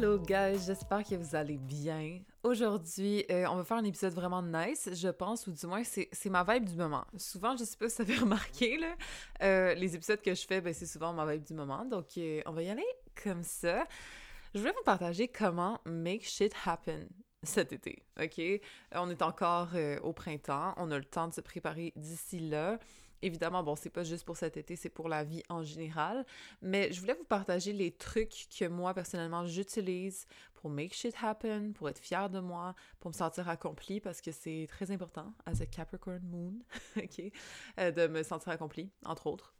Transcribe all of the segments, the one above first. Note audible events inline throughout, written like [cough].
Hello guys, j'espère que vous allez bien. Aujourd'hui, euh, on va faire un épisode vraiment nice, je pense, ou du moins c'est ma vibe du moment. Souvent, je sais pas si vous avez [laughs] remarqué, là, euh, les épisodes que je fais, ben, c'est souvent ma vibe du moment. Donc, euh, on va y aller comme ça. Je voulais vous partager comment make shit happen cet été, ok? On est encore au printemps, on a le temps de se préparer d'ici là. Évidemment, bon, c'est pas juste pour cet été, c'est pour la vie en général. Mais je voulais vous partager les trucs que moi, personnellement, j'utilise pour make shit happen, pour être fière de moi, pour me sentir accomplie, parce que c'est très important, as a Capricorn Moon, [laughs] OK, euh, de me sentir accomplie, entre autres.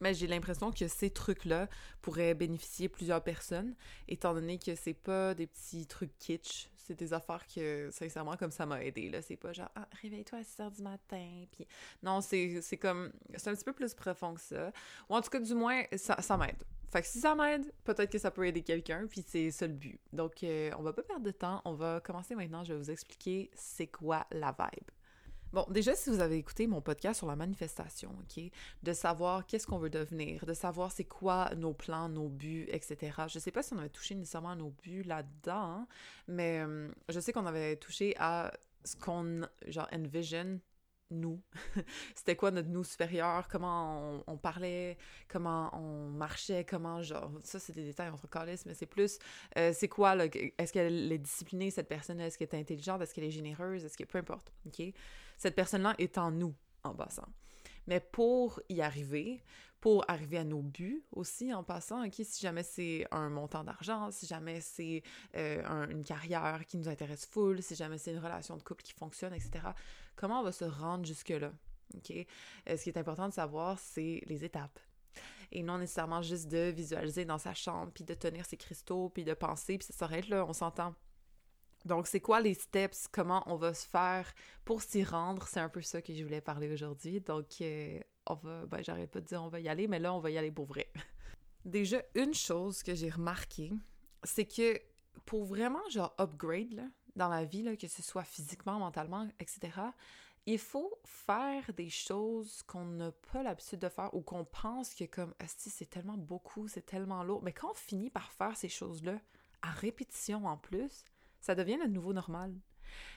Mais j'ai l'impression que ces trucs-là pourraient bénéficier plusieurs personnes, étant donné que c'est pas des petits trucs kitsch, c'est des affaires que, sincèrement, comme ça m'a aidé. C'est pas genre, ah, réveille-toi à 6 h du matin. Non, c'est comme... C'est un petit peu plus profond que ça. Ou en tout cas, du moins, ça, ça m'aide. Fait que si ça m'aide, peut-être que ça peut aider quelqu'un, puis c'est ça le but. Donc, euh, on va pas perdre de temps, on va commencer maintenant, je vais vous expliquer c'est quoi la vibe. Bon, déjà, si vous avez écouté mon podcast sur la manifestation, OK, de savoir qu'est-ce qu'on veut devenir, de savoir c'est quoi nos plans, nos buts, etc. Je sais pas si on avait touché nécessairement à nos buts là-dedans, hein, mais euh, je sais qu'on avait touché à ce qu'on, genre, envision nous. [laughs] C'était quoi notre nous supérieur, comment on, parlait, comment on marchait, comment genre ça c'est des détails entre calices, mais c'est plus euh, c'est quoi est-ce qu'elle est disciplinée cette personne, est-ce qu'elle est intelligente, est-ce qu'elle est généreuse, est-ce que peu importe, OK? Cette personne-là est en nous, en passant. Mais pour y arriver, pour arriver à nos buts aussi en passant, ok, si jamais c'est un montant d'argent, si jamais c'est euh, une carrière qui nous intéresse full, si jamais c'est une relation de couple qui fonctionne, etc., comment on va se rendre jusque-là? ok? Euh, ce qui est important de savoir, c'est les étapes. Et non nécessairement juste de visualiser dans sa chambre, puis de tenir ses cristaux, puis de penser, puis ça s'arrête là, on s'entend. Donc, c'est quoi les steps? Comment on va se faire pour s'y rendre? C'est un peu ça que je voulais parler aujourd'hui. Donc, euh, on va, ben, j'arrête pas de dire on va y aller, mais là, on va y aller pour vrai. [laughs] Déjà, une chose que j'ai remarqué, c'est que pour vraiment, genre, upgrade dans la vie, là, que ce soit physiquement, mentalement, etc., il faut faire des choses qu'on n'a pas l'habitude de faire ou qu'on pense que comme, si c'est tellement beaucoup, c'est tellement lourd. Mais quand on finit par faire ces choses-là, à répétition en plus, ça devient le nouveau normal.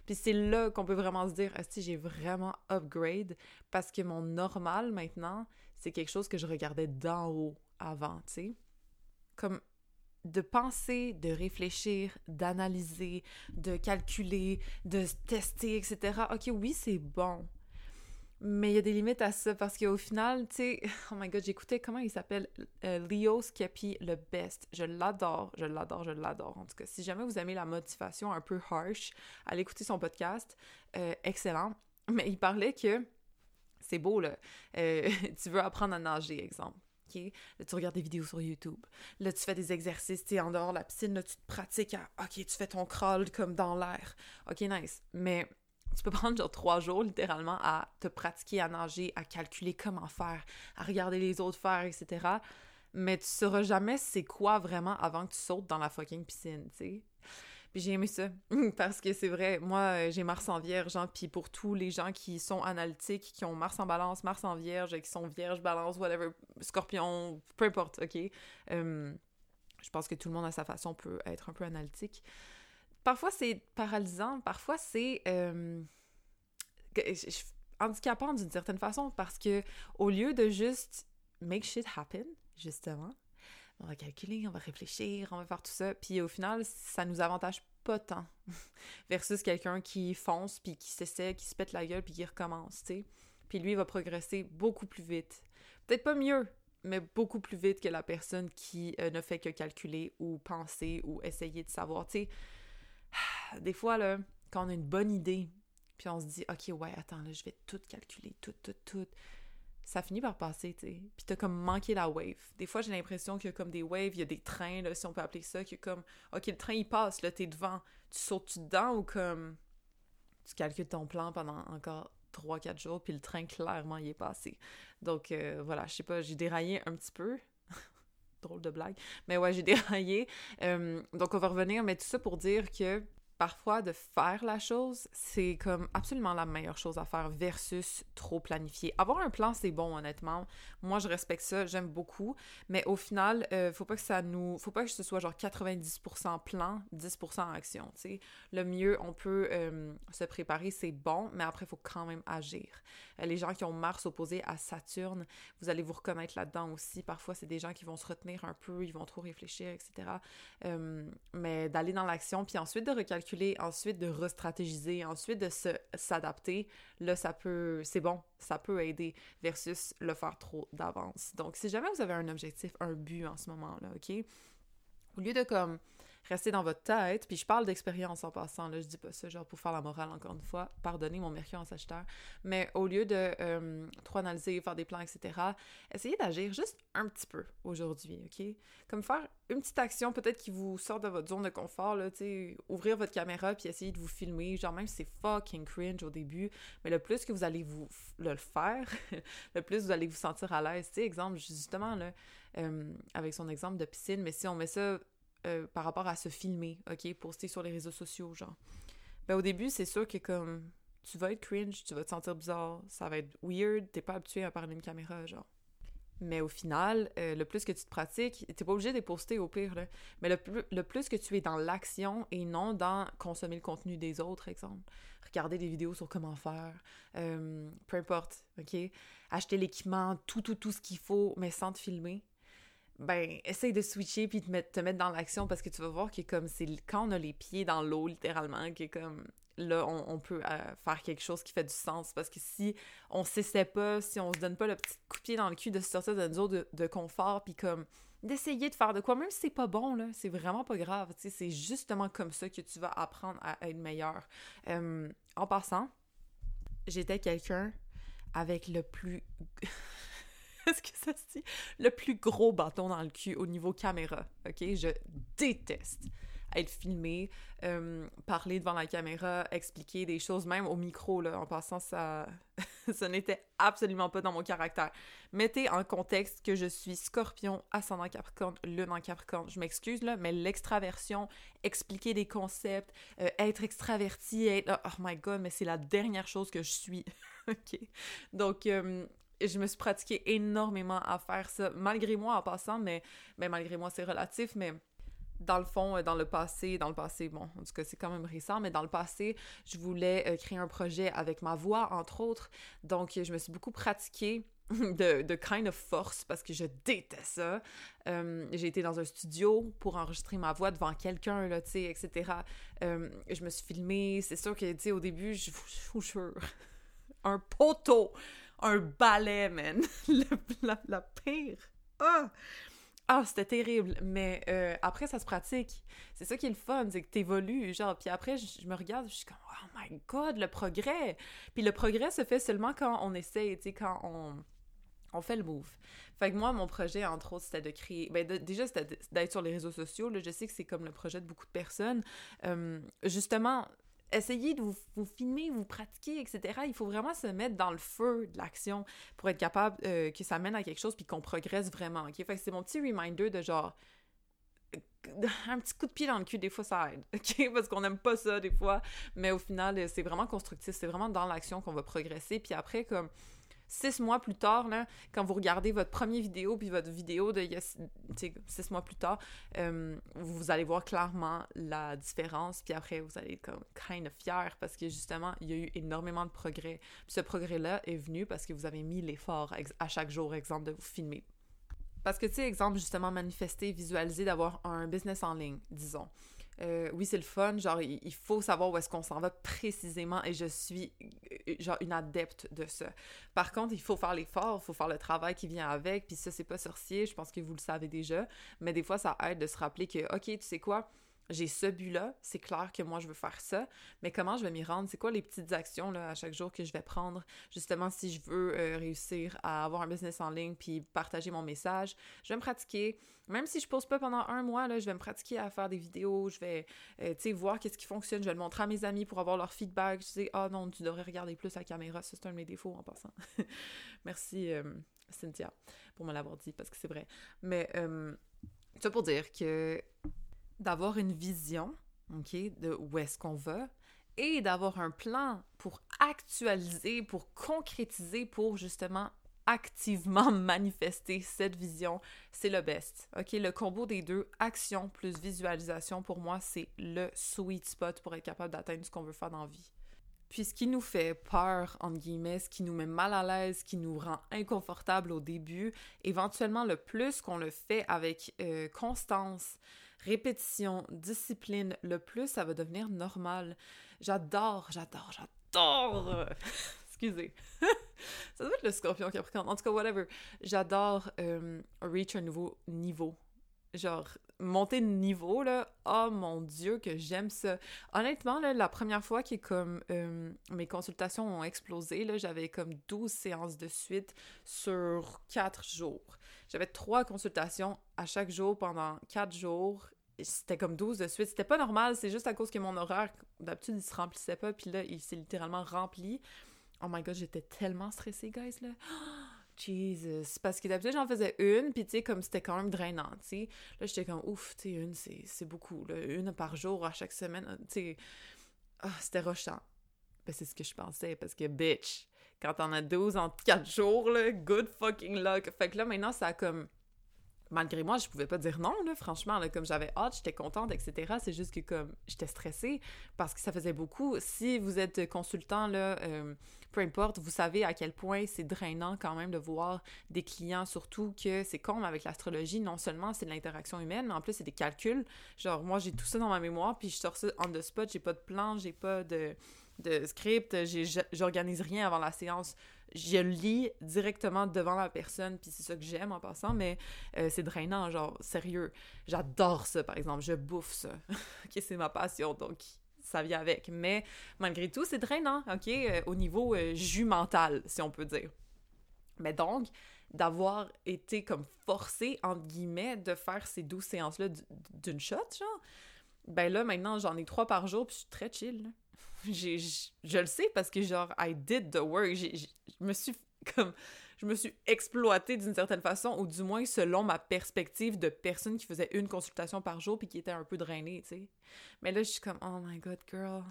Puis c'est là qu'on peut vraiment se dire, si j'ai vraiment upgrade parce que mon normal maintenant, c'est quelque chose que je regardais d'en haut avant, tu sais. Comme de penser, de réfléchir, d'analyser, de calculer, de tester, etc. Ok, oui, c'est bon. Mais il y a des limites à ça parce qu'au final, tu sais, [laughs] oh my god, j'écoutais comment il s'appelle euh, Leo Skepi le best. Je l'adore, je l'adore, je l'adore. En tout cas, si jamais vous aimez la motivation un peu harsh, allez écouter son podcast. Euh, excellent. [laughs] Mais il parlait que c'est beau, là. Euh, [laughs] tu veux apprendre à nager, exemple. OK? Là, tu regardes des vidéos sur YouTube. Là, tu fais des exercices, tu es en dehors de la piscine, là, tu te pratiques à OK, tu fais ton crawl comme dans l'air. OK, nice. Mais tu peux prendre genre trois jours littéralement à te pratiquer à nager, à calculer comment faire, à regarder les autres faire, etc. Mais tu sauras jamais c'est quoi vraiment avant que tu sautes dans la fucking piscine, tu sais. Puis j'ai aimé ça [laughs] parce que c'est vrai, moi euh, j'ai Mars en Vierge, hein, puis pour tous les gens qui sont analytiques, qui ont Mars en Balance, Mars en Vierge, qui sont Vierge, Balance, whatever, Scorpion, peu importe, ok. Euh, je pense que tout le monde à sa façon peut être un peu analytique parfois c'est paralysant, parfois c'est euh, handicapant d'une certaine façon parce que au lieu de juste make shit happen, justement, on va calculer, on va réfléchir, on va faire tout ça, puis au final, ça nous avantage pas tant [laughs] versus quelqu'un qui fonce puis qui s'essaie, qui se pète la gueule puis qui recommence, tu sais. Puis lui il va progresser beaucoup plus vite. Peut-être pas mieux, mais beaucoup plus vite que la personne qui euh, ne fait que calculer ou penser ou essayer de savoir, tu sais des fois, là, quand on a une bonne idée, puis on se dit, OK, ouais, attends, là, je vais tout calculer, tout, tout, tout. ça finit par passer, tu sais. Puis t'as comme manqué la wave. Des fois, j'ai l'impression qu'il y a comme des waves, il y a des trains, là, si on peut appeler ça, qui comme, OK, le train, il passe, là, t'es devant. Tu sautes-tu dedans ou comme tu calcules ton plan pendant encore 3-4 jours, puis le train, clairement, il est passé. Donc, euh, voilà, je sais pas, j'ai déraillé un petit peu. [laughs] Drôle de blague. Mais ouais, j'ai [laughs] déraillé. Euh, donc, on va revenir, mais tout ça pour dire que parfois de faire la chose, c'est comme absolument la meilleure chose à faire versus trop planifier. Avoir un plan, c'est bon, honnêtement. Moi, je respecte ça, j'aime beaucoup. Mais au final, euh, faut pas que ça nous. Faut pas que ce soit genre 90% plan, 10% action. tu. Le mieux, on peut euh, se préparer, c'est bon, mais après, il faut quand même agir. Euh, les gens qui ont Mars opposé à Saturne, vous allez vous reconnaître là-dedans aussi. Parfois, c'est des gens qui vont se retenir un peu, ils vont trop réfléchir, etc. mais d'aller dans l'action, puis ensuite de recalculer ensuite de restratégiser, ensuite de s'adapter, là, ça peut, c'est bon, ça peut aider versus le faire trop d'avance. Donc, si jamais vous avez un objectif, un but en ce moment-là, OK? Au lieu de comme rester dans votre tête, puis je parle d'expérience en passant, là, je dis pas ça genre pour faire la morale encore une fois, pardonnez mon mercure en sagittaire, mais au lieu de euh, trop analyser, faire des plans, etc., essayez d'agir juste un petit peu aujourd'hui, OK? Comme faire une petite action peut-être qui vous sort de votre zone de confort, là, tu ouvrir votre caméra puis essayer de vous filmer, genre même si c'est fucking cringe au début, mais le plus que vous allez vous le faire, [laughs] le plus vous allez vous sentir à l'aise, tu exemple, justement, là, euh, avec son exemple de piscine, mais si on met ça euh, par rapport à se filmer, OK, poster sur les réseaux sociaux, genre. Ben, au début, c'est sûr que comme tu vas être cringe, tu vas te sentir bizarre, ça va être weird, t'es pas habitué à parler une caméra, genre. Mais au final, euh, le plus que tu te pratiques, t'es pas obligé de poster au pire. Mais le plus, le plus que tu es dans l'action et non dans consommer le contenu des autres, exemple. Regarder des vidéos sur comment faire, euh, peu importe, OK? Acheter l'équipement, tout, tout, tout ce qu'il faut, mais sans te filmer ben, essaye de switcher puis te mettre, te mettre dans l'action parce que tu vas voir que comme c'est quand on a les pieds dans l'eau, littéralement, que comme là, on, peut euh, faire quelque chose qui fait du sens. Parce que si on s'essaie pas, si on se donne pas le petit coup de pied dans le cul de sortir de notre zone de, confort, puis comme d'essayer de faire de quoi, même si c'est pas bon, là, c'est vraiment pas grave. C'est justement comme ça que tu vas apprendre à être meilleur. Euh, en passant, j'étais quelqu'un avec le plus [laughs] est-ce que ça se dit? Le plus gros bâton dans le cul au niveau caméra, ok? Je déteste être filmé, euh, parler devant la caméra, expliquer des choses, même au micro, là, en passant, ça, [laughs] ça n'était absolument pas dans mon caractère. Mettez en contexte que je suis scorpion, ascendant capricorne, lune en capricorne. Je m'excuse, là, mais l'extraversion, expliquer des concepts, euh, être extraverti, être... Oh my God, mais c'est la dernière chose que je suis. [laughs] OK? Donc, euh, je me suis pratiquée énormément à faire ça, malgré moi en passant, mais, mais malgré moi c'est relatif, mais dans le fond, euh, dans le passé, dans le passé, bon, en tout cas, c'est quand même récent, mais dans le passé, je voulais euh, créer un projet avec ma voix, entre autres. Donc, je me suis beaucoup pratiquée [laughs] de, kind of force parce que je déteste ça. J'ai été dans un studio pour enregistrer ma voix devant quelqu'un, là, tu sais, etc. je me suis filmée. C'est sûr que, tu sais, au début, je jure, un poteau un balai, man. [laughs] la, pire. Ah! Ah, c'était terrible. Mais euh, après, ça se pratique. C'est ça qui est le fun, c'est que t'évolues. Genre, puis après, je, me regarde, je suis comme, oh my god, le progrès. Puis le progrès se fait seulement quand on essaie, tu sais, quand on, on fait le move. Fait que moi, mon projet, entre autres, c'était de créer. Ben, déjà, c'était d'être sur les réseaux sociaux. Là, je sais que c'est comme le projet de beaucoup de personnes. Euh, justement, essayez de vous, vous, filmer, vous pratiquer, etc. Il faut vraiment se mettre dans le feu de l'action pour être capable euh, que ça mène à quelque chose puis qu'on progresse vraiment. Fait que c'est mon petit reminder de genre [laughs] un petit coup de pied dans le cul, des fois ça aide? [laughs] Parce qu'on n'aime pas ça des fois, mais au final, c'est vraiment constructif, c'est vraiment dans l'action qu'on va progresser. Puis après, comme six mois plus tard, là, quand vous regardez votre première vidéo puis votre vidéo de six mois plus tard, euh, vous allez voir clairement la différence. Puis après, vous allez être comme kind of fier parce que justement, il y a eu énormément de progrès. Puis ce progrès-là est venu parce que vous avez mis l'effort à chaque jour, exemple, de vous filmer. Parce que, tu sais, exemple, justement, manifester, visualiser d'avoir un business en ligne, disons. Euh, oui, c'est le fun, genre, il faut savoir où est-ce qu'on s'en va précisément et je suis, euh, genre, une adepte de ça. Par contre, il faut faire l'effort, il faut faire le travail qui vient avec, puis ça, c'est pas sorcier, je pense que vous le savez déjà, mais des fois, ça aide de se rappeler que, OK, tu sais quoi, j'ai ce but-là, c'est clair que moi je veux faire ça, mais comment je vais m'y rendre? C'est quoi les petites actions là, à chaque jour que je vais prendre, justement si je veux euh, réussir à avoir un business en ligne puis partager mon message? Je vais me pratiquer, même si je pose pas pendant un mois, là, je vais me pratiquer à faire des vidéos, je vais, euh, voir qu'est-ce qui fonctionne, je vais le montrer à mes amis pour avoir leur feedback, je dis « Ah non, tu devrais regarder plus la caméra, c'est un de mes défauts en passant. [laughs] Merci euh, Cynthia pour me l'avoir dit, parce que c'est vrai. Mais, ça pour dire que d'avoir une vision, OK, de où est-ce qu'on va et d'avoir un plan pour actualiser, pour concrétiser, pour justement activement [laughs] manifester cette vision, c'est le best. OK, le combo des deux, action plus visualisation, pour moi, c'est le sweet spot pour être capable d'atteindre ce qu'on veut faire dans la vie. Puis ce qui nous fait peur, entre guillemets, ce qui nous met mal à l'aise, ce qui nous rend inconfortable au début, éventuellement le plus qu'on le fait avec euh, constance, répétition, discipline, le plus ça va devenir normal. J'adore, j'adore, j'adore. [laughs] Excusez. [laughs] ça doit être le scorpion capricorne. En tout cas, whatever. J'adore euh, reach un nouveau niveau. Genre, monter de niveau, là, oh mon Dieu, que j'aime ça. Honnêtement, là, la première fois que comme euh, mes consultations ont explosé, là, j'avais comme 12 séances de suite sur 4 jours. J'avais trois consultations à chaque jour pendant quatre jours. C'était comme 12 de suite. C'était pas normal, c'est juste à cause que mon horaire, d'habitude, il se remplissait pas, puis là, il s'est littéralement rempli. Oh my god, j'étais tellement stressée, guys, là. Jesus. Parce que d'habitude, j'en faisais une, puis tu sais, comme c'était quand même drainant, tu sais. Là, j'étais comme, ouf, tu sais, une, c'est beaucoup. Une par jour à chaque semaine, tu sais. Ah, c'était rushant. Ben, c'est ce que je pensais, parce que, bitch, quand t'en as 12 en 4 jours, là, good fucking luck. Fait que là, maintenant, ça a comme malgré moi, je pouvais pas dire non, franchement, comme j'avais hâte, j'étais contente, etc. C'est juste que comme j'étais stressée parce que ça faisait beaucoup. Si vous êtes consultant, là, euh, peu importe, vous savez à quel point c'est drainant quand même de voir des clients, surtout que c'est comme avec l'astrologie, non seulement c'est de l'interaction humaine, mais en plus c'est des calculs. Genre, moi, j'ai tout ça dans ma mémoire, puis je sors ça on the spot, j'ai pas de plan, j'ai pas de de script, j'organise rien avant la séance. Je lis directement devant la personne, puis c'est ça que j'aime en passant, mais euh, c'est drainant, genre, sérieux. J'adore ça, par exemple, je bouffe ça. [laughs] ok, c'est ma passion, donc ça vient avec. Mais malgré tout, c'est drainant, ok, euh, au niveau euh, jus mental, si on peut dire. Mais donc, d'avoir été comme forcé, entre guillemets, de faire ces douze séances-là d'une shot, genre, ben là, maintenant, j'en ai trois par jour, puis je suis très chill, je le sais parce que genre I did the work. Je me suis [laughs] comme je me suis exploitée d'une certaine façon ou du moins selon ma perspective de personne qui faisait une consultation par jour puis qui était un peu drainée tu sais. Mais là je suis comme oh my god girl.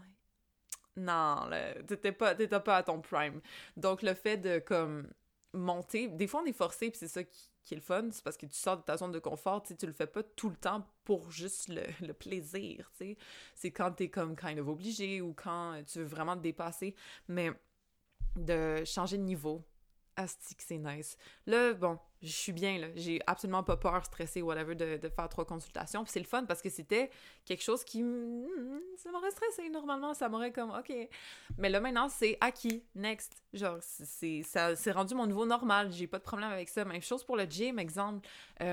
Non t'étais pas t'étais pas à ton prime. Donc le fait de comme monter des fois on est forcé puis c'est ça qui est le fun, c'est parce que tu sors de ta zone de confort, tu le fais pas tout le temps pour juste [laughs] le, plaisir, tu sais. C'est quand t'es comme kind of obligé ou quand tu veux vraiment te dépasser, mais de changer de niveau, Astique, c'est nice. Là, bon, je suis bien, là. J'ai absolument pas peur, stressé, whatever, de, de faire trois consultations. Puis c'est le fun parce que c'était quelque chose qui. Hmm, ça m'aurait stressé normalement. Ça m'aurait comme, OK. Mais là, maintenant, c'est acquis. Next. Genre, c'est rendu mon niveau normal. J'ai pas de problème avec ça. Même chose pour le gym, exemple. Tu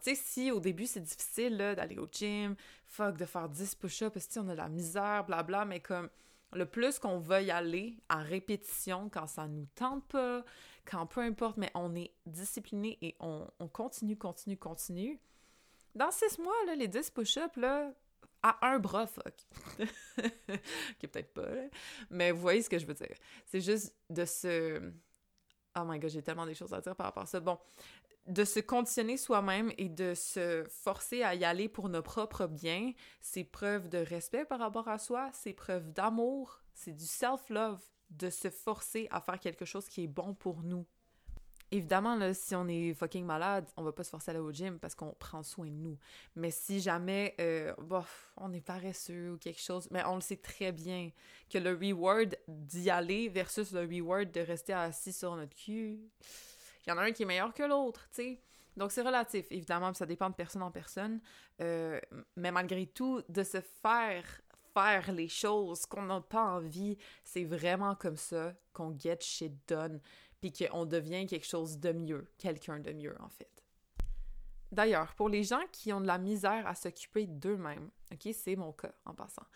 sais, si au début, c'est difficile, là, d'aller au gym, fuck, de faire 10 push-ups, parce que on a de la misère, blabla, mais comme le plus qu'on va y aller à répétition quand ça nous tente pas, quand peu importe, mais on est discipliné et on, continue, continue, continue. Dans six mois, là, les 10 push-ups, là, à un bras, fuck. [laughs] qui peut-être pas, mais vous voyez ce que je veux dire. C'est juste de se... Oh my god, j'ai tellement des choses à dire par rapport à ça. Bon, de se conditionner soi-même et de se forcer à y aller pour nos propres biens, c'est preuve de respect par rapport à soi, c'est preuve d'amour, c'est du self-love, de se forcer à faire quelque chose qui est bon pour nous. Évidemment, là, si on est fucking malade, on va pas se forcer à aller au gym parce qu'on prend soin de nous. Mais si jamais euh, on est paresseux ou quelque chose, mais on le sait très bien que le reward d'y aller versus le reward de rester assis sur notre cul, il y en a un qui est meilleur que l'autre, tu sais. Donc c'est relatif, évidemment, ça dépend de personne en personne. Euh, mais malgré tout, de se faire faire les choses qu'on n'a pas envie, c'est vraiment comme ça qu'on get shit done, puis qu'on devient quelque chose de mieux, quelqu'un de mieux en fait. D'ailleurs, pour les gens qui ont de la misère à s'occuper d'eux-mêmes, ok, c'est mon cas en passant.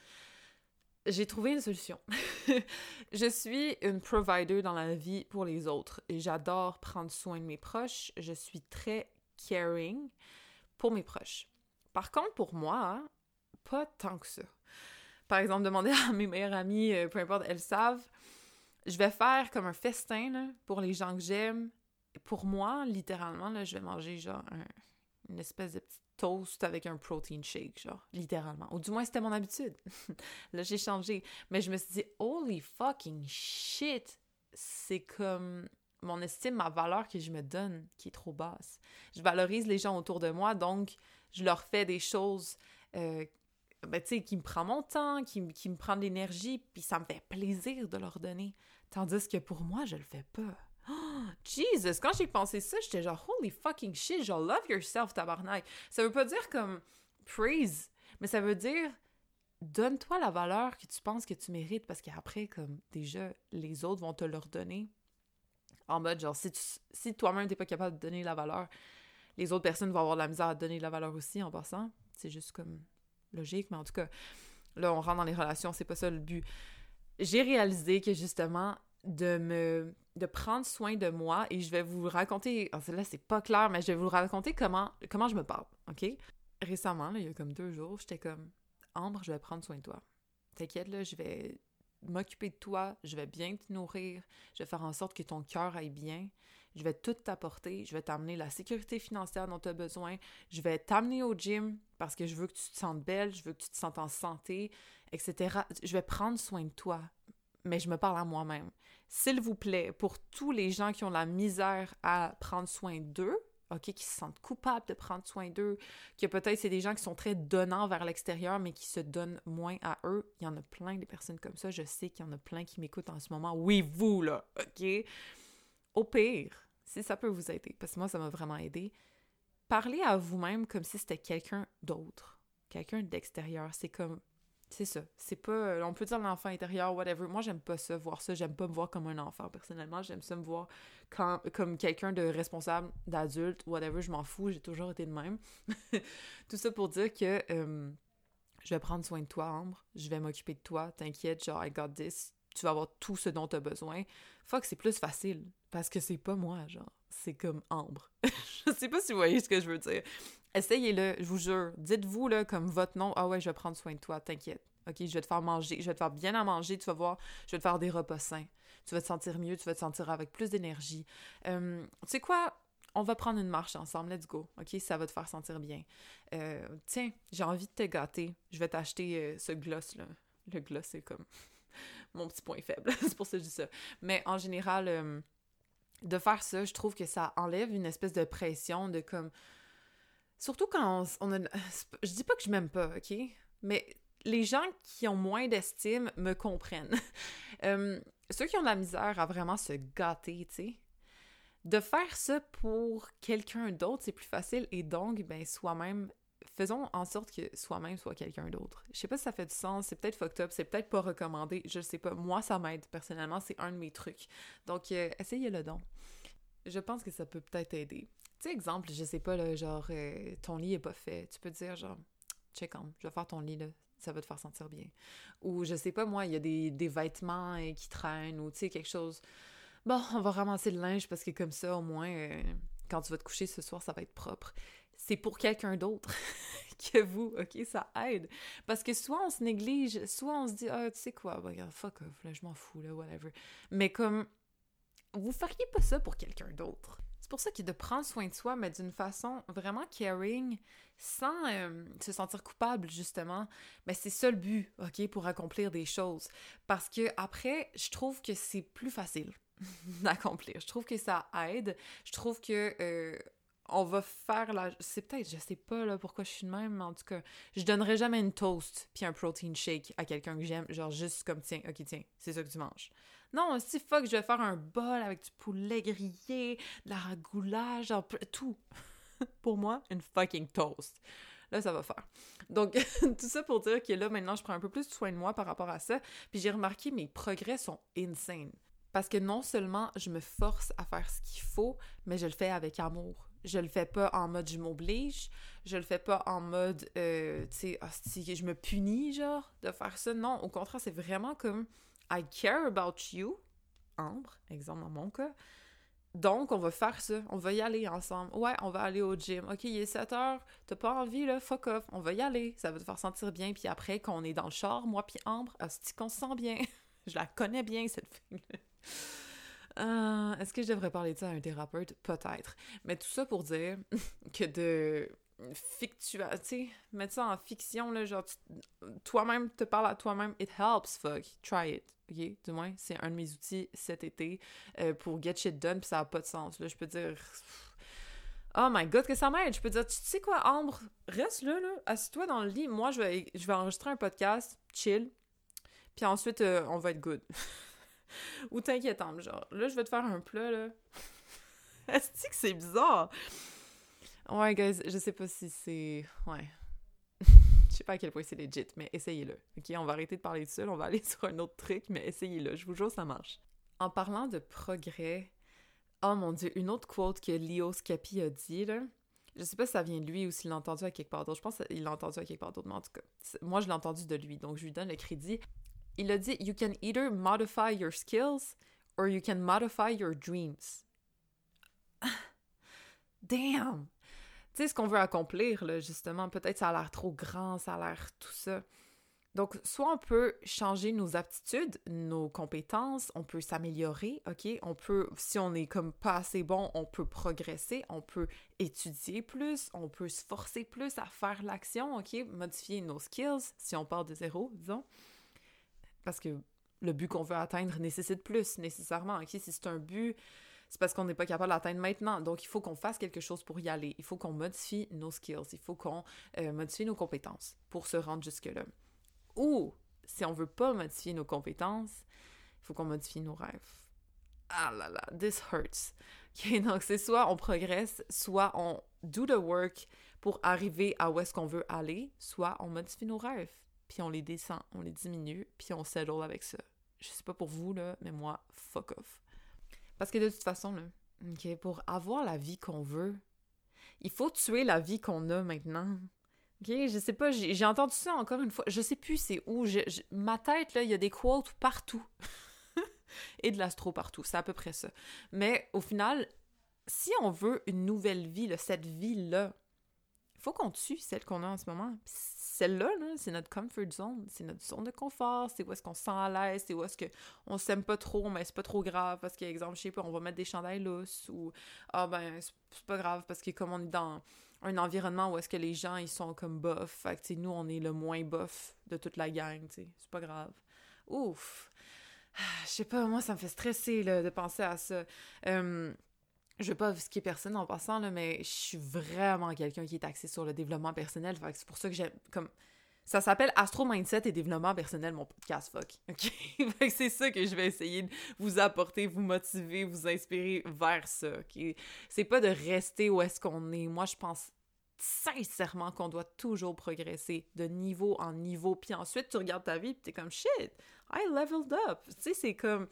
J'ai trouvé une solution. [laughs] je suis une provider dans la vie pour les autres et j'adore prendre soin de mes proches. Je suis très caring pour mes proches. Par contre, pour moi, pas tant que ça. Par exemple, demander à mes meilleures amies, euh, peu importe, elles savent, je vais faire comme un festin pour les gens que j'aime. Pour moi, littéralement, là, je vais manger genre une espèce de petit toast avec un protein shake, genre, littéralement. Ou du moins, c'était mon habitude. [laughs] là, j'ai changé. Mais je me suis dit, holy fucking shit! C'est comme mon estime, ma valeur que je me donne qui est trop basse. Je valorise les gens autour de moi, donc je leur fais des choses euh, ben, tu sais, qui me prend mon temps, qui, qui me prend de l'énergie, puis ça me fait plaisir de leur donner. Tandis que pour moi, je le fais pas. [gasps] Oh, Jesus! Quand j'ai pensé ça, j'étais genre, holy fucking shit, genre, love yourself, tabarnak. Ça veut pas dire comme praise, mais ça veut dire donne-toi la valeur que tu penses que tu mérites parce qu'après, comme déjà, les autres vont te leur donner. En mode, genre, si, tu, si toi-même t'es pas capable de donner la valeur, les autres personnes vont avoir de la misère à donner la valeur aussi en passant. C'est juste comme logique, mais en tout cas, là, on rentre dans les relations, c'est pas ça le but. J'ai réalisé que justement, de me de prendre soin de moi et je vais vous raconter oh, là c'est pas clair mais je vais vous raconter comment comment je me parle ok? Récemment il y a comme deux jours j'étais comme Ambre je vais prendre soin de toi. T'inquiète là je vais m'occuper de toi je vais bien te nourrir je vais faire en sorte que ton cœur aille bien je vais tout t'apporter, je vais t'amener la sécurité financière dont tu as besoin, je vais t'amener au gym parce que je veux que tu te sentes belle, je veux que tu te sentes en santé, etc. Je vais prendre soin de toi, mais je me parle à moi-même. S'il vous plaît, pour tous les gens qui ont la misère à prendre soin d'eux, OK, qui se sentent coupables de prendre soin d'eux, que peut-être c'est des gens qui sont très donnants vers l'extérieur, mais qui se donnent moins à eux. Il y en a plein de personnes comme ça. Je sais qu'il y en a plein qui m'écoutent en ce moment. Oui, vous, là, OK? Au pire, si ça peut vous aider, parce que moi, ça m'a vraiment aidé, parlez à vous-même comme si c'était quelqu'un d'autre, quelqu'un d'extérieur. C'est comme, c'est ça. C'est pas, on peut dire l'enfant intérieur, whatever. Moi, j'aime pas ça, voir ça. J'aime pas me voir comme un enfant, personnellement. J'aime ça me voir comme quelqu'un de responsable, d'adulte, whatever. Je m'en fous, j'ai toujours été de même. [laughs] Tout ça pour dire que euh, je vais prendre soin de toi, Ambre. Je vais m'occuper de toi. T'inquiète, genre, I got this. Tu vas avoir tout ce dont tu as besoin. Fuck, c'est plus facile. Parce que c'est pas moi, genre. C'est comme Ambre. [laughs] je sais pas si vous voyez ce que je veux dire. Essayez-le, je vous jure. Dites-vous, là, comme votre nom. Ah ouais, je vais prendre soin de toi, t'inquiète. OK, je vais te faire manger, je vais te faire bien à manger, tu vas voir, je vais te faire des repas sains. Tu vas te sentir mieux, tu vas te sentir avec plus d'énergie. Euh, tu sais quoi? On va prendre une marche ensemble, let's go. OK, ça va te faire sentir bien. Euh, tiens, j'ai envie de te gâter. Je vais t'acheter euh, ce gloss-là. Le gloss, c'est comme mon petit point faible. [laughs] c'est pour ça que je dis ça. Mais en général, de faire ça, je trouve que ça enlève une espèce de pression de comme. Surtout quand on, a. Je dis pas que je m'aime pas, OK? Mais les gens qui ont moins d'estime me comprennent. [laughs] Euh, ceux qui ont de la misère à vraiment se gâter, tu sais. De faire ça pour quelqu'un d'autre, c'est plus facile et donc, ben, soi-même faisons en sorte que soi-même soit quelqu'un d'autre. Je sais pas si ça fait du sens, c'est peut-être fucked up, c'est peut-être pas recommandé, je sais pas. Moi, ça m'aide personnellement, c'est un de mes trucs. Donc, euh, essayez-le donc. Je pense que ça peut peut-être aider. Tu sais, exemple, je sais pas, là, genre, euh, ton lit est pas fait. Tu peux dire, genre, check on, je vais faire ton lit, là, ça va te faire sentir bien. Ou, je sais pas, moi, il y a des, des vêtements euh, qui traînent, ou, tu sais, quelque chose. Bon, on va ramasser le linge parce que comme ça, au moins, quand tu vas te coucher ce soir, ça va être propre c'est pour quelqu'un d'autre [laughs] que vous, ok? Ça aide. Parce que soit on se néglige, soit on se dit, ah, tu sais quoi, bah, fuck là, je m'en fous, là, whatever. Mais comme, vous feriez pas ça pour quelqu'un d'autre. C'est pour ça que de prendre soin de soi, mais d'une façon vraiment caring, sans euh, se sentir coupable, justement, mais c'est ça le but, OK, pour accomplir des choses. Parce que après, je trouve que c'est plus facile [laughs] d'accomplir. Je trouve que ça aide. Je trouve que euh, on va faire la. C'est peut-être, je sais pas là pourquoi je suis de même, mais en tout cas, je donnerai jamais une toast puis un protein shake à quelqu'un que j'aime, genre juste comme tiens, ok, tiens, c'est ça que tu manges. Non, si fuck, je vais faire un bol avec du poulet grillé, de la ragoulage, genre tout. [laughs] pour moi, une fucking toast. Là, ça va faire. Donc, [laughs] tout ça pour dire que là, maintenant, je prends un peu plus soin de moi par rapport à ça. Puis j'ai remarqué, mes progrès sont insane. Parce que non seulement je me force à faire ce qu'il faut, mais je le fais avec amour. Je le fais pas en mode je m'oblige, je le fais pas en mode, euh, tu sais, je me punis, genre, de faire ça. Non, au contraire, c'est vraiment comme I care about you, Ambre, exemple dans mon cas. Donc, on va faire ça. On va y aller ensemble. Ouais, on va aller au gym. OK, il est 7 heures. T'as pas envie, là? Fuck off. On va y aller. Ça va te faire sentir bien. Puis après, quand on est dans le char, moi puis Ambre, est-ce qu'on se sent bien? [laughs] je la connais bien, cette fille-là. Euh, est-ce que je devrais parler de ça à un thérapeute? Peut-être. Mais tout ça pour dire [laughs] que de fictua, tu sais, mettre ça en fiction, là, genre, toi-même te parles à toi-même, it helps, fuck, try it, ok? Du moins, c'est un de mes outils cet été euh, pour get shit done, puis ça a pas de sens, là, je peux dire... Oh my god, que ça m'aide! Je peux dire, tu sais quoi, Ambre, reste là, là, assis-toi dans le lit, moi, je vais, je vais enregistrer un podcast, chill, puis ensuite, euh, on va être good. [laughs] [laughs] Ou t'inquiète, genre, là, je vais te faire un plat, là. [laughs] Est-ce que c'est bizarre? Ouais, guys, je sais pas si c'est. Ouais. [laughs] je sais pas à quel point c'est legit, mais essayez-le. Ok, on va arrêter de parler de ça, on va aller sur un autre truc, mais essayez-le. Je vous jure, ça marche. En parlant de progrès, oh mon dieu, une autre quote que Leo Scapi a dit, là. Je sais pas si ça vient de lui ou s'il l'a entendu à quelque part d'autre. Je pense qu'il l'a entendu à quelque part d'autre, mais en tout cas, moi je l'ai entendu de lui, donc je lui donne le crédit. Il a dit You can either modify your skills or you can modify your dreams. [laughs] Damn! Tu sais, ce qu'on veut accomplir, là, justement, peut-être ça a l'air trop grand, ça a l'air tout ça. Donc, soit on peut changer nos aptitudes, nos compétences, on peut s'améliorer, OK? On peut, si on est comme pas assez bon, on peut progresser, on peut étudier plus, on peut se forcer plus à faire l'action, OK? Modifier nos skills, si on part de zéro, disons parce que le but qu'on veut atteindre nécessite plus, nécessairement. OK? Si c'est un but, c'est parce qu'on n'est pas capable d'atteindre maintenant. Donc, il faut qu'on fasse quelque chose pour y aller. Il faut qu'on modifie nos skills. Il faut qu'on euh, modifie nos compétences pour se rendre jusque-là. Ou, si on veut pas modifier nos compétences, il faut qu'on modifie nos rêves. Ah là là, this hurts. OK, [laughs] donc, c'est soit on progresse, soit on do the work pour arriver à où est-ce qu'on veut aller, soit on modifie nos rêves puis on les descend, on les diminue, puis on settle avec ça. Je sais pas pour vous, là, mais moi, fuck off. Parce que de toute façon, là, pour avoir la vie qu'on veut, il faut tuer la vie qu'on a maintenant. OK, je sais pas, j'ai entendu ça encore une fois. Je sais plus c'est où. ma tête, là, il y a des quotes partout. [laughs] Et de l'astro partout. C'est à peu près ça. Mais au final, si on veut une nouvelle vie, cette vie-là, faut qu'on tue celle qu'on a en ce moment celle-là, c'est notre comfort zone, c'est notre zone de confort, c'est où est-ce qu'on se sent à l'aise, c'est où est-ce qu'on s'aime pas trop, mais c'est pas trop grave parce qu'exemple, je sais pas, on va mettre des chandails lousses ou ah ben c'est pas grave parce que comme on est dans un environnement où est-ce que les gens ils sont comme bof, fait que nous on est le moins bof de toute la gang, c'est pas grave. Ouf. Ah, je sais pas, moi ça me fait stresser là, de penser à ça. Euh, je veux pas est personne en passant, là, mais je suis vraiment quelqu'un qui est axé sur le développement personnel. C'est pour ça que j'aime. Ça s'appelle Astro Mindset et développement personnel, mon podcast, fuck. [laughs] OK? c'est ça que je vais essayer de vous apporter, vous motiver, vous inspirer vers ça, OK? C'est pas de rester où est-ce qu'on est. Moi, je pense sincèrement qu'on doit toujours progresser de niveau en niveau. Puis ensuite, tu regardes ta vie, puis t'es comme shit, I leveled up. Tu c'est comme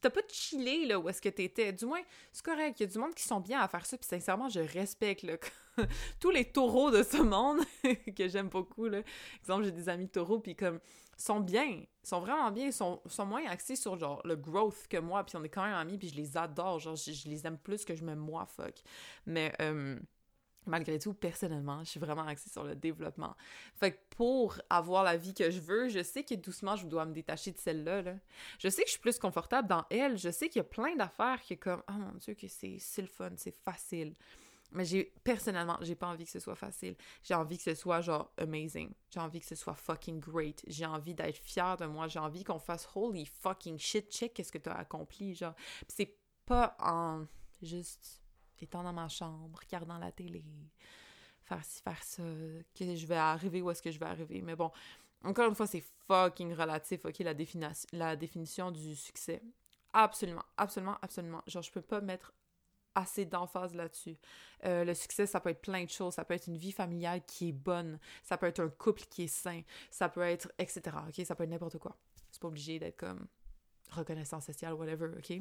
t'as pas chillé là où est-ce que t'étais? Du moins, c'est correct. Il y a du monde qui sont bien à faire ça, puis sincèrement, je respecte là, [laughs] tous les taureaux de ce monde [laughs] que j'aime beaucoup. Là. Exemple, j'ai des amis taureaux, puis comme sont bien, sont vraiment bien, sont, sont moins axés sur genre le growth que moi, puis on est quand même amis, puis je les adore, genre je, les aime plus que je m'aime moi, fuck. Mais euh, malgré tout, personnellement, je suis vraiment axée sur le développement. Fait que pour avoir la vie que je veux, je sais que doucement, je dois me détacher de celle-là. Là. Je sais que je suis plus confortable dans elle. Je sais qu'il y a plein d'affaires qui est comme « Oh mon Dieu, que c'est le fun, c'est facile. » Mais j'ai personnellement, j'ai pas envie que ce soit facile. J'ai envie que ce soit genre amazing. J'ai envie que ce soit fucking great. J'ai envie d'être fière de moi. J'ai envie qu'on fasse holy fucking shit check qu'est-ce que tu as accompli genre. c'est pas en juste étant dans ma chambre, regardant la télé, faire ci, faire ça, que je vais arriver où est-ce que je vais arriver. Mais bon, encore une fois, c'est fucking relatif, ok, la, la définition du succès. Absolument, absolument, absolument. Genre, je peux pas mettre assez d'emphase là-dessus. Euh, le succès, ça peut être plein de choses. Ça peut être une vie familiale qui est bonne. Ça peut être un couple qui est sain. Ça peut être, etc. OK? Ça peut être n'importe quoi. C'est pas obligé d'être comme reconnaissance sociale, whatever, OK?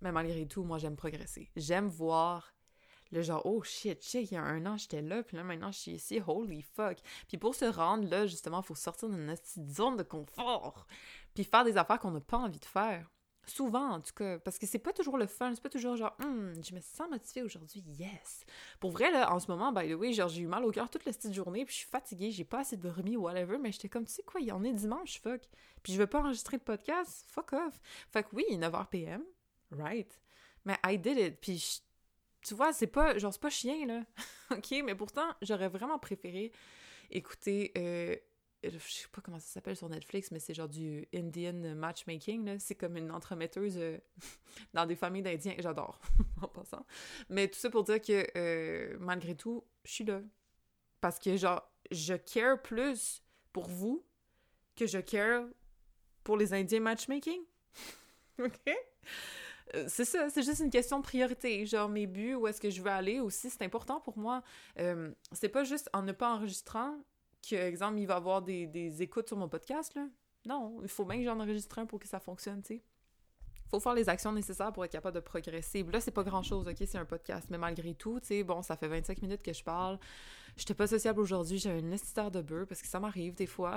Mais malgré tout, moi, j'aime progresser. J'aime voir le genre, oh shit, shit, il y a un an, j'étais là, puis là, maintenant, je suis ici, holy fuck. Puis pour se rendre là, justement, il faut sortir de notre zone de confort, puis faire des affaires qu'on n'a pas envie de faire. Souvent, en tout cas, parce que c'est pas toujours le fun, c'est pas toujours genre, hum, je me sens motivée aujourd'hui, yes. Pour vrai, là, en ce moment, by the way, genre, j'ai eu mal au cœur toute la petite journée, puis je suis fatiguée, j'ai pas assez dormi, whatever, mais j'étais comme, tu sais quoi, il y en est dimanche, fuck. Puis je veux pas enregistrer le podcast, fuck off. Fait que oui, 9h PM, right. Mais I did it, puis tu vois, c'est pas, genre, c'est pas chien, là. [laughs] ok, mais pourtant, j'aurais vraiment préféré écouter. Euh, je sais pas comment ça s'appelle sur Netflix, mais c'est genre du Indian matchmaking, là. C'est comme une entremetteuse euh, [laughs] dans des familles d'Indiens. J'adore, [laughs] en passant. Mais tout ça pour dire que, euh, malgré tout, je suis là. Parce que, genre, je care plus pour vous que je care pour les Indiens matchmaking. OK? Euh, c'est ça, c'est juste une question de priorité. Genre, mes buts, où est-ce que je veux aller aussi, c'est important pour moi. c'est pas juste en ne pas enregistrant que, exemple, il va y avoir des, des, écoutes sur mon podcast, là. Non, il faut bien que j'en enregistre un pour que ça fonctionne, tu sais. Faut faire les actions nécessaires pour être capable de progresser. Là, c'est pas grand-chose, OK, c'est un podcast, mais malgré tout, tu sais, bon, ça fait 25 minutes que je parle. J'étais pas sociable aujourd'hui, j'avais une nécessaire de beurre, parce que ça m'arrive des fois.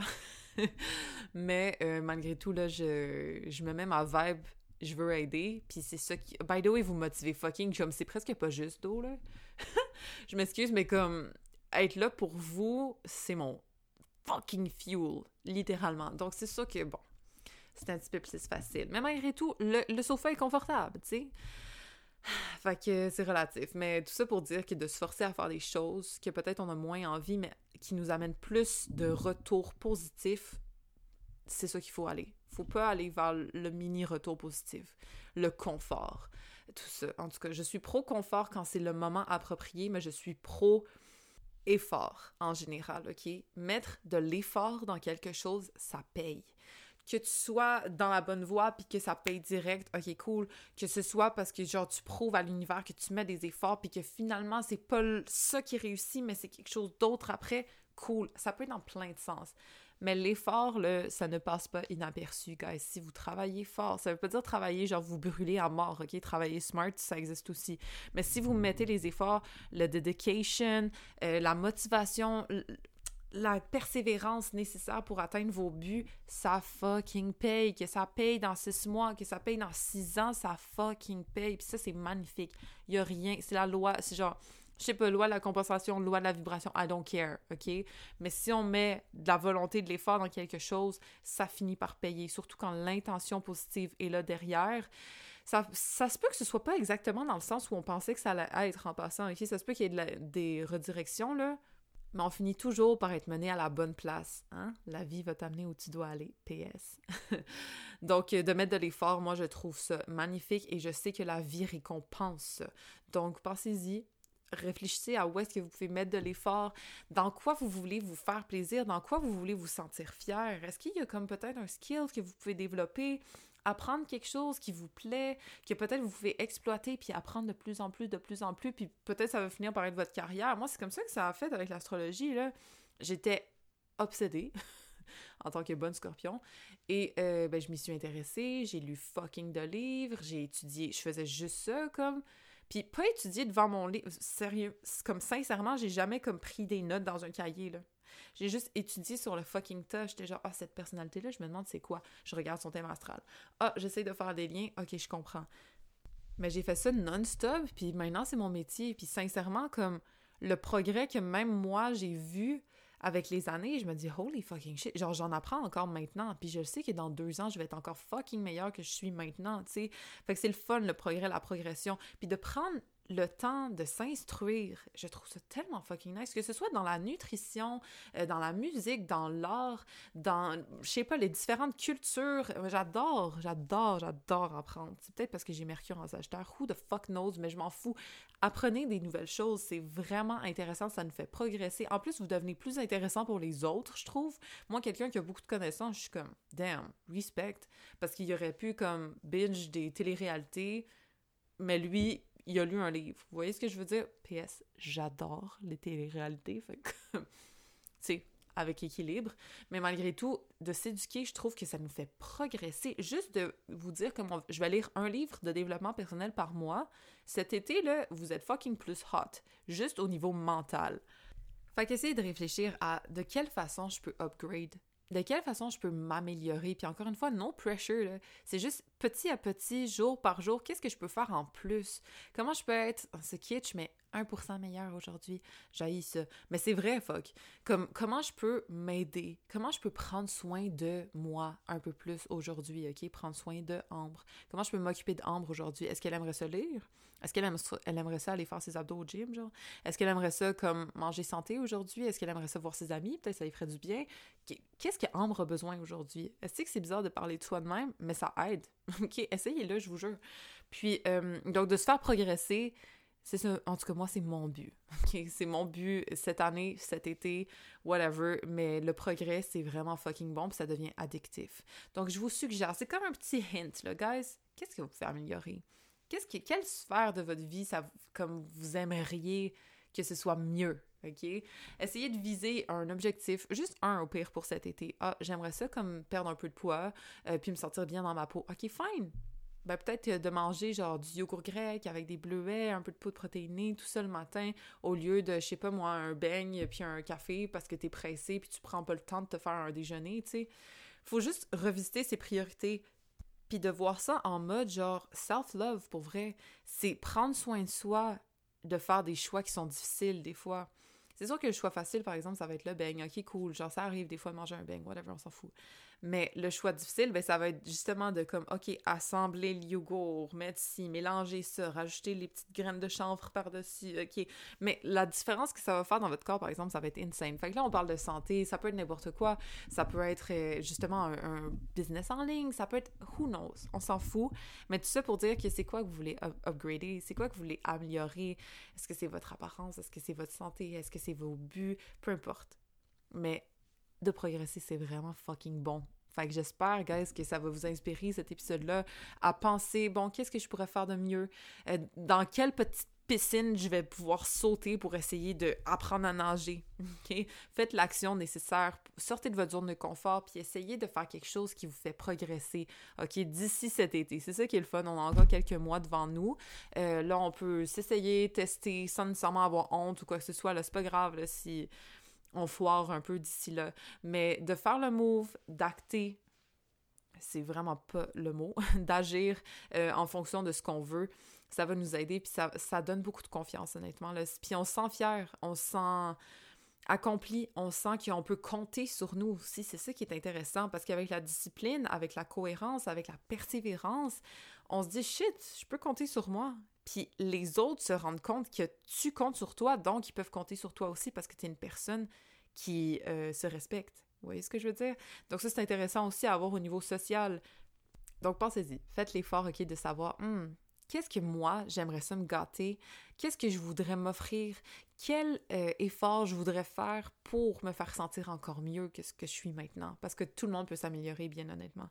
[laughs] mais euh, malgré tout, là, je, je me mets ma vibe je veux aider, puis c'est ça qui... By the way, vous motivez fucking, comme c'est presque pas juste d'eau, là. [laughs] je m'excuse, mais comme être là pour vous, c'est mon fucking fuel, littéralement. Donc, c'est ça que, bon, c'est un petit peu plus facile. Mais malgré tout, le, le sofa est confortable, tu sais. [sighs] Fait que c'est relatif. Mais tout ça pour dire que de se forcer à faire des choses que peut-être on a moins envie, mais qui nous amènent plus de retours positifs, c'est ça qu'il faut aller. Faut pas aller vers le mini retour positif, le confort, tout ça. En tout cas, je suis pro confort quand c'est le moment approprié, mais je suis pro effort en général, OK? Mettre de l'effort dans quelque chose, ça paye. Que tu sois dans la bonne voie puis que ça paye direct, OK, cool. Que ce soit parce que genre tu prouves à l'univers que tu mets des efforts puis que finalement c'est pas ça qui réussit mais c'est quelque chose d'autre après, cool. Ça peut être dans plein de sens. Mais l'effort, ça ne passe pas inaperçu, guys. Si vous travaillez fort, ça veut pas dire travailler genre vous brûler à mort, ok? Travailler smart, ça existe aussi. Mais si vous mettez les efforts, le dedication, euh, la motivation, la persévérance nécessaire pour atteindre vos buts, ça fucking paye. Que ça paye dans six mois, que ça paye dans six ans, ça fucking paye. Puis ça, c'est magnifique. Il y a rien. C'est la loi. C'est genre je sais pas, loi de la compensation, loi de la vibration, I don't care, OK? Mais si on met de la volonté, de l'effort dans quelque chose, ça finit par payer, surtout quand l'intention positive est là derrière. Ça, ça, se peut que ce soit pas exactement dans le sens où on pensait que ça allait être en passant, OK? Ça se peut qu'il y ait des redirections, là, mais on finit toujours par être mené à la bonne place. Hein? La vie va t'amener où tu dois aller. PS. [laughs] Donc, de mettre de l'effort, moi, je trouve ça magnifique et je sais que la vie récompense Donc, pensez-y, réfléchissez à où est-ce que vous pouvez mettre de l'effort, dans quoi vous voulez vous faire plaisir, dans quoi vous voulez vous sentir fier. Est-ce qu'il y a comme peut-être un skill que vous pouvez développer, apprendre quelque chose qui vous plaît, que peut-être vous pouvez exploiter puis apprendre de plus en plus, de plus en plus, puis peut-être ça va finir par être votre carrière. Moi, c'est comme ça que ça a fait avec l'astrologie, là. J'étais obsédée [laughs] en tant que bonne scorpion. Et euh, ben, je m'y suis intéressée, j'ai lu fucking de livres, j'ai étudié, je faisais juste ça comme puis pas étudier devant mon livre, sérieux, comme sincèrement, j'ai jamais comme pris des notes dans un cahier, là. J'ai juste étudié sur le fucking tas. J'étais genre, ah, cette personnalité-là, je me demande c'est quoi. Je regarde son thème astral. Ah, j'essaie de faire des liens. Ok, je comprends. Mais j'ai fait ça non-stop, puis maintenant, c'est mon métier. Puis sincèrement, comme le progrès que même moi, j'ai vu avec les années, je me dis holy fucking shit, genre j'en apprends encore maintenant, puis je sais que dans deux ans, je vais être encore fucking meilleur que je suis maintenant, tu sais. Fait que c'est le fun, le progrès, la progression, puis de prendre le temps de s'instruire, je trouve ça tellement fucking nice, que ce soit dans la nutrition, euh, dans la musique, dans l'art, dans, je sais pas, les différentes cultures. Euh, j'adore, j'adore, j'adore apprendre. C'est peut-être parce que j'ai Mercure en Sagittaire, who the fuck knows, mais je m'en fous. Apprenez des nouvelles choses, c'est vraiment intéressant, ça nous fait progresser. En plus, vous devenez plus intéressant pour les autres, je trouve. Moi, quelqu'un qui a beaucoup de connaissances, je suis comme, damn, respect, parce qu'il aurait pu comme binge des téléréalités, mais lui, il a lu un livre. Vous voyez ce que je veux dire? PS, j'adore les télé-réalités. Fait que, [laughs] tu sais, avec équilibre. Mais malgré tout, de s'éduquer, je trouve que ça nous fait progresser. Juste de vous dire que je vais lire un livre de développement personnel par mois. Cet été, là, vous êtes fucking plus hot, juste au niveau mental. Fait qu'essayez de réfléchir à de quelle façon je peux upgrade de quelle façon je peux m'améliorer? Puis encore une fois, no pressure, c'est juste petit à petit, jour par jour, qu'est-ce que je peux faire en plus? Comment je peux être, ce kitsch, mais 1% meilleur aujourd'hui? J'ai ça. Mais c'est vrai, fuck. Comme, comment je peux m'aider? Comment je peux prendre soin de moi un peu plus aujourd'hui, OK? Prendre soin de Ambre. Comment je peux m'occuper d'Ambre aujourd'hui? Est-ce qu'elle aimerait se lire? Est-ce qu'elle aimerait ça aller faire ses abdos au gym? Est-ce qu'elle aimerait ça comme manger santé aujourd'hui? Est-ce qu'elle aimerait ça voir ses amis? Peut-être ça lui ferait du bien. Qu'est-ce que Ambre a besoin aujourd'hui? Est-ce que c'est bizarre de parler de soi de même? Mais ça aide? [laughs] OK, essayez-le, je vous jure. Puis, euh, donc, de se faire progresser, c'est ça, en tout cas, moi, c'est mon but. [laughs] OK, c'est mon but cette année, cet été, whatever. Mais le progrès, c'est vraiment fucking bon, puis ça devient addictif. Donc, je vous suggère, c'est comme un petit hint, là, guys. Qu'est-ce que vous pouvez améliorer? Qu'est-ce qui, quelle sphère de votre vie, ça, comme vous aimeriez que ce soit mieux? OK? Essayez de viser un objectif, juste un au pire pour cet été. Ah, j'aimerais ça comme perdre un peu de poids, euh, puis me sentir bien dans ma peau. OK, fine. Ben, peut-être de manger genre du yogourt grec avec des bleuets, un peu de poudre protéinée, tout ça le matin, au lieu de, je sais pas moi, un beigne puis un café parce que t'es pressé puis tu prends pas le temps de te faire un déjeuner, tu sais. Faut juste revisiter ses priorités. Puis de voir ça en mode genre self-love pour vrai, c'est prendre soin de soi, de faire des choix qui sont difficiles des fois. C'est sûr que le choix facile, par exemple, ça va être le beigne. Ok, cool. Genre, ça arrive des fois de manger un beigne, whatever, on s'en fout. Mais le choix difficile, ben, ça va être justement de comme, OK, assembler le yogourt, mettre ci, mélanger ça, rajouter les petites graines de chanvre par-dessus, OK. Mais la différence que ça va faire dans votre corps, par exemple, ça va être insane. Fait que là, on parle de santé, ça peut être n'importe quoi. Ça peut être euh, justement un, business en ligne, ça peut être who knows, on s'en fout. Mais tout ça pour dire que c'est quoi que vous voulez upgrader, c'est quoi que vous voulez améliorer? Est-ce que c'est votre apparence, est-ce que c'est votre santé, est-ce que c'est vos buts, peu importe. Mais de progresser, c'est vraiment fucking bon. Fait que j'espère, guys, que ça va vous inspirer, cet épisode-là, à penser, bon, qu'est-ce que je pourrais faire de mieux? Euh, dans quelle petite piscine je vais pouvoir sauter pour essayer d'apprendre à nager? [laughs] Faites l'action nécessaire. Sortez de votre zone de confort puis essayez de faire quelque chose qui vous fait progresser. D'ici cet été. C'est ça qui est le fun. On a encore quelques mois devant nous. Euh, là, on peut s'essayer, tester sans nécessairement avoir honte ou quoi que ce soit. Là, c'est pas grave là, si on foire un peu d'ici là. Mais de faire le move, d'acter, c'est vraiment pas le mot, [laughs] d'agir euh, en fonction de ce qu'on veut, ça va nous aider, puis ça, donne beaucoup de confiance, honnêtement. Là. Puis on se sent fier, on se sent accompli, on sent qu'on peut compter sur nous aussi. C'est ça qui est intéressant, parce qu'avec la discipline, avec la cohérence, avec la persévérance, on se dit, shit, je peux compter sur moi. Puis les autres se rendent compte que tu comptes sur toi, donc ils peuvent compter sur toi aussi parce que tu es une personne qui euh, se respecte. Vous voyez ce que je veux dire? Donc ça, c'est intéressant aussi à avoir au niveau social. Donc pensez-y, faites l'effort, OK, de savoir, hmm, qu'est-ce que moi, j'aimerais ça me gâter? Qu'est-ce que je voudrais m'offrir? quel euh, effort je voudrais faire pour me faire sentir encore mieux que ce que je suis maintenant? Parce que tout le monde peut s'améliorer, bien honnêtement.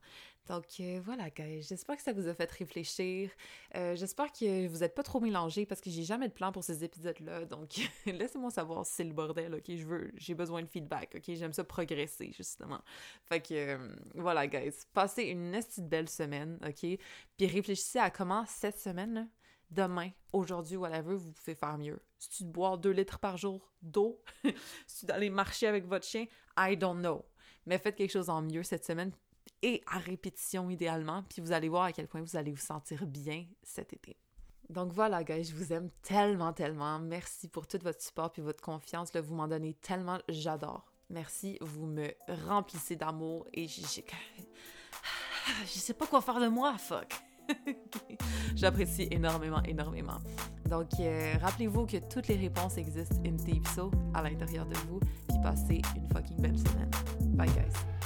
Donc euh, voilà, guys. J'espère que ça vous a fait réfléchir. Euh, j'espère que vous n'êtes pas trop mélangés parce que j'ai jamais de plan pour ces épisodes-là. Donc [laughs] laissez-moi savoir si c'est le bordel, ok? Je veux, j'ai besoin de feedback, ok? J'aime ça progresser, justement. Fait que voilà, guys. Passez une petite belle semaine, ok? Puis réfléchissez à comment cette semaine, demain, aujourd'hui, whatever, vous pouvez faire mieux. Si tu bois deux litres par jour d'eau, [laughs] si tu aller marcher avec votre chien, I don't know. Mais faites quelque chose en mieux cette semaine et à répétition idéalement, puis vous allez voir à quel point vous allez vous sentir bien cet été. Donc voilà, guys, je vous aime tellement, tellement. Merci pour tout votre support puis votre confiance. Là, vous m'en donnez tellement, j'adore. Merci, vous me remplissez d'amour et je, [sighs] je sais pas quoi faire de moi, fuck. [laughs] J'apprécie énormément, énormément. Donc, euh, rappelez-vous que toutes les réponses existent in Deep So à l'intérieur de vous. Puis passez une fucking belle semaine. Bye, guys.